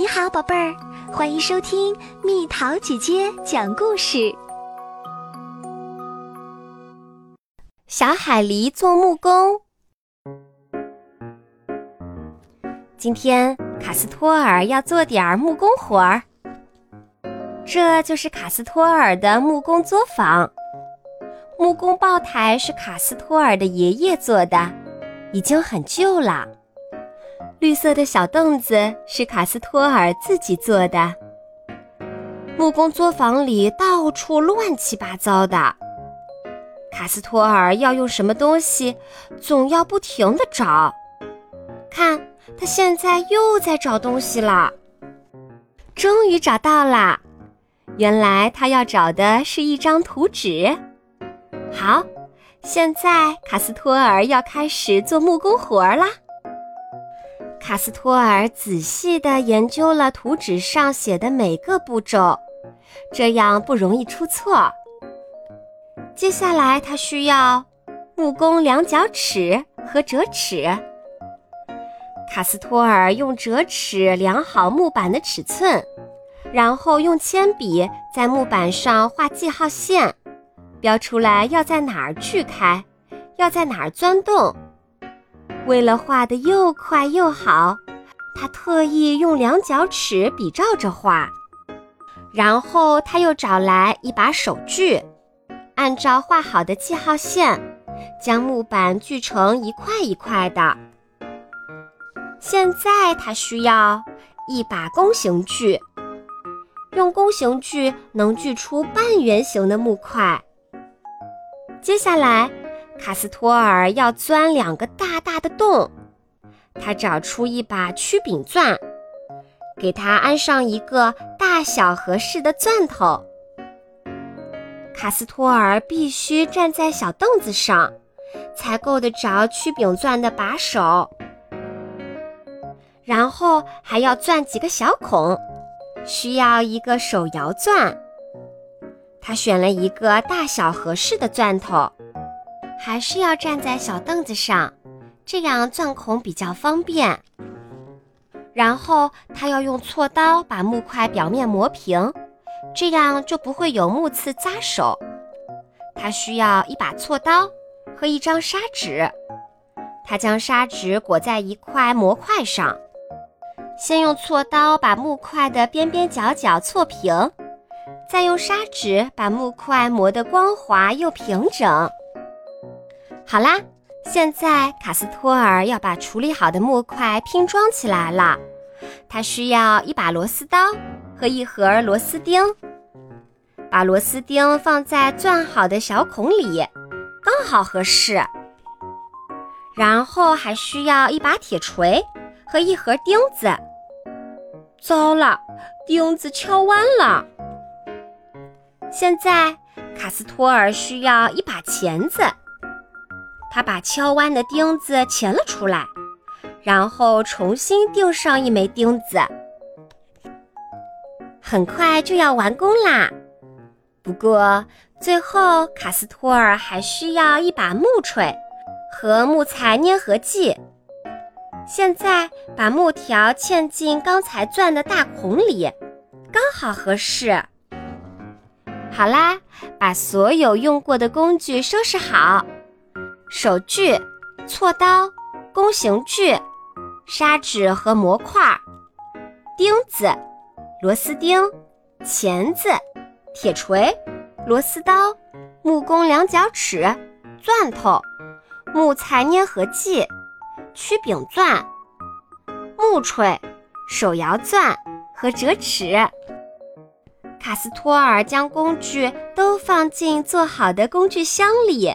你好，宝贝儿，欢迎收听蜜桃姐姐讲故事。小海狸做木工。今天卡斯托尔要做点儿木工活儿。这就是卡斯托尔的木工作坊。木工爆台是卡斯托尔的爷爷做的，已经很旧了。绿色的小凳子是卡斯托尔自己做的。木工作坊里到处乱七八糟的，卡斯托尔要用什么东西，总要不停的找。看，他现在又在找东西了。终于找到了，原来他要找的是一张图纸。好，现在卡斯托尔要开始做木工活儿啦。卡斯托尔仔细地研究了图纸上写的每个步骤，这样不容易出错。接下来，他需要木工量角尺和折尺。卡斯托尔用折尺量好木板的尺寸，然后用铅笔在木板上画记号线，标出来要在哪儿锯开，要在哪儿钻洞。为了画得又快又好，他特意用量角尺比照着画。然后他又找来一把手锯，按照画好的记号线，将木板锯成一块一块的。现在他需要一把弓形锯，用弓形锯能锯出半圆形的木块。接下来。卡斯托尔要钻两个大大的洞，他找出一把曲柄钻，给它安上一个大小合适的钻头。卡斯托尔必须站在小凳子上，才够得着曲柄钻的把手。然后还要钻几个小孔，需要一个手摇钻。他选了一个大小合适的钻头。还是要站在小凳子上，这样钻孔比较方便。然后他要用锉刀把木块表面磨平，这样就不会有木刺扎手。他需要一把锉刀和一张砂纸。他将砂纸裹在一块模块上，先用锉刀把木块的边边角角锉平，再用砂纸把木块磨得光滑又平整。好啦，现在卡斯托尔要把处理好的木块拼装起来了。他需要一把螺丝刀和一盒螺丝钉，把螺丝钉放在钻好的小孔里，刚好合适。然后还需要一把铁锤和一盒钉子。糟了，钉子敲弯了。现在卡斯托尔需要一把钳子。他把敲弯的钉子钳了出来，然后重新钉上一枚钉子。很快就要完工啦！不过最后卡斯托尔还需要一把木锤和木材粘合剂。现在把木条嵌进刚才钻的大孔里，刚好合适。好啦，把所有用过的工具收拾好。手锯、锉刀、弓形锯、砂纸和模块、钉子、螺丝钉、钳子、铁锤、螺丝刀、木工量角尺、钻头、木材粘合剂、曲柄钻、木锤、手摇钻和折尺。卡斯托尔将工具都放进做好的工具箱里。